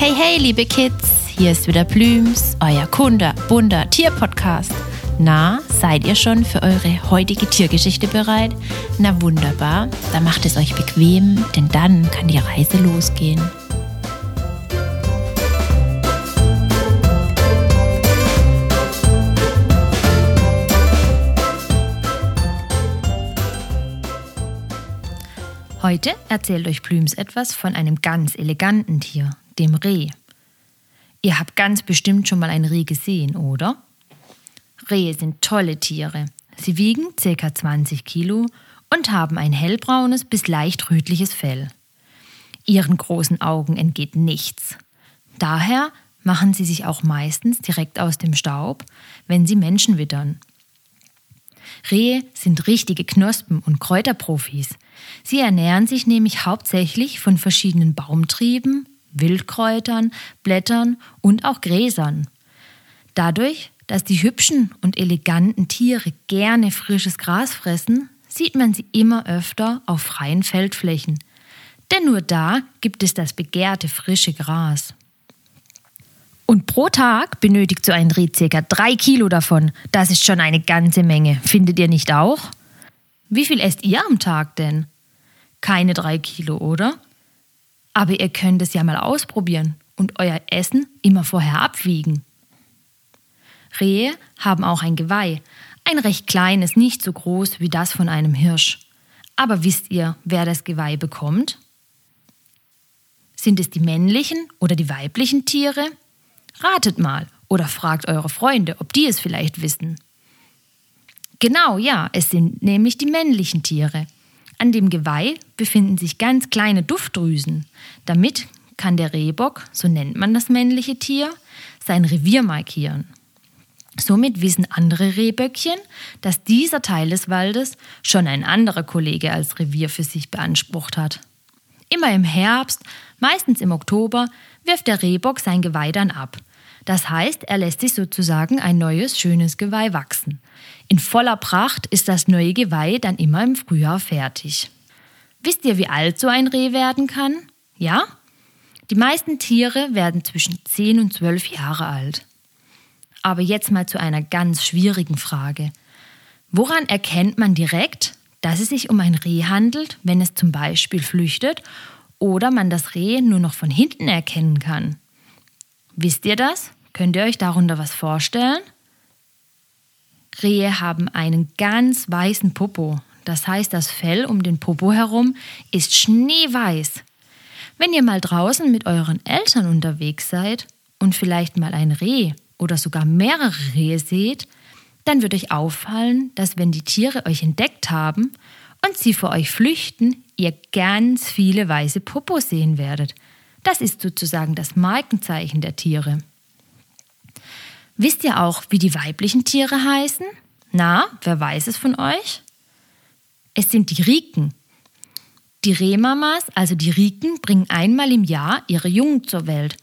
Hey liebe Kids, hier ist wieder Blüms, euer Kunde, bunter Tierpodcast. Na, seid ihr schon für eure heutige Tiergeschichte bereit? Na wunderbar, dann macht es euch bequem, denn dann kann die Reise losgehen. Heute erzählt euch Blüms etwas von einem ganz eleganten Tier, dem Reh. Ihr habt ganz bestimmt schon mal ein Reh gesehen, oder? Rehe sind tolle Tiere. Sie wiegen ca. 20 Kilo und haben ein hellbraunes bis leicht rötliches Fell. Ihren großen Augen entgeht nichts. Daher machen sie sich auch meistens direkt aus dem Staub, wenn sie Menschen wittern. Rehe sind richtige Knospen- und Kräuterprofis. Sie ernähren sich nämlich hauptsächlich von verschiedenen Baumtrieben, Wildkräutern, Blättern und auch Gräsern. Dadurch, dass die hübschen und eleganten Tiere gerne frisches Gras fressen, sieht man sie immer öfter auf freien Feldflächen. Denn nur da gibt es das begehrte frische Gras. Und pro Tag benötigt so ein Reh circa drei Kilo davon. Das ist schon eine ganze Menge. Findet ihr nicht auch? Wie viel esst ihr am Tag denn? Keine drei Kilo, oder? Aber ihr könnt es ja mal ausprobieren und euer Essen immer vorher abwiegen. Rehe haben auch ein Geweih. Ein recht kleines, nicht so groß wie das von einem Hirsch. Aber wisst ihr, wer das Geweih bekommt? Sind es die männlichen oder die weiblichen Tiere? Ratet mal oder fragt eure Freunde, ob die es vielleicht wissen. Genau, ja, es sind nämlich die männlichen Tiere. An dem Geweih befinden sich ganz kleine Duftdrüsen. Damit kann der Rehbock, so nennt man das männliche Tier, sein Revier markieren. Somit wissen andere Rehböckchen, dass dieser Teil des Waldes schon ein anderer Kollege als Revier für sich beansprucht hat. Immer im Herbst, meistens im Oktober, wirft der Rehbock sein Geweih dann ab. Das heißt, er lässt sich sozusagen ein neues, schönes Geweih wachsen. In voller Pracht ist das neue Geweih dann immer im Frühjahr fertig. Wisst ihr, wie alt so ein Reh werden kann? Ja? Die meisten Tiere werden zwischen 10 und 12 Jahre alt. Aber jetzt mal zu einer ganz schwierigen Frage. Woran erkennt man direkt, dass es sich um ein Reh handelt, wenn es zum Beispiel flüchtet oder man das Reh nur noch von hinten erkennen kann? Wisst ihr das? Könnt ihr euch darunter was vorstellen? Rehe haben einen ganz weißen Popo. Das heißt, das Fell um den Popo herum ist schneeweiß. Wenn ihr mal draußen mit euren Eltern unterwegs seid und vielleicht mal ein Reh oder sogar mehrere Rehe seht, dann wird euch auffallen, dass wenn die Tiere euch entdeckt haben und sie vor euch flüchten, ihr ganz viele weiße Popos sehen werdet. Das ist sozusagen das Markenzeichen der Tiere. Wisst ihr auch, wie die weiblichen Tiere heißen? Na, wer weiß es von euch? Es sind die Riken. Die Rehmamas, also die Riken, bringen einmal im Jahr ihre Jungen zur Welt.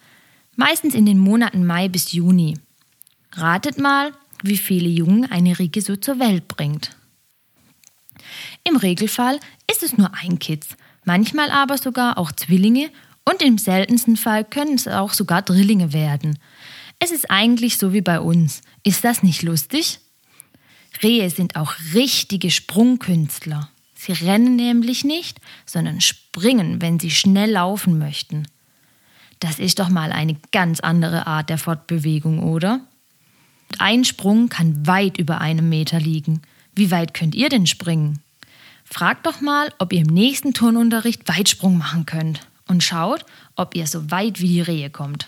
Meistens in den Monaten Mai bis Juni. Ratet mal, wie viele Jungen eine Rike so zur Welt bringt. Im Regelfall ist es nur ein Kitz, manchmal aber sogar auch Zwillinge und im seltensten Fall können es auch sogar Drillinge werden. Es ist eigentlich so wie bei uns. Ist das nicht lustig? Rehe sind auch richtige Sprungkünstler. Sie rennen nämlich nicht, sondern springen, wenn sie schnell laufen möchten. Das ist doch mal eine ganz andere Art der Fortbewegung, oder? Ein Sprung kann weit über einem Meter liegen. Wie weit könnt ihr denn springen? Fragt doch mal, ob ihr im nächsten Turnunterricht Weitsprung machen könnt und schaut, ob ihr so weit wie die Rehe kommt.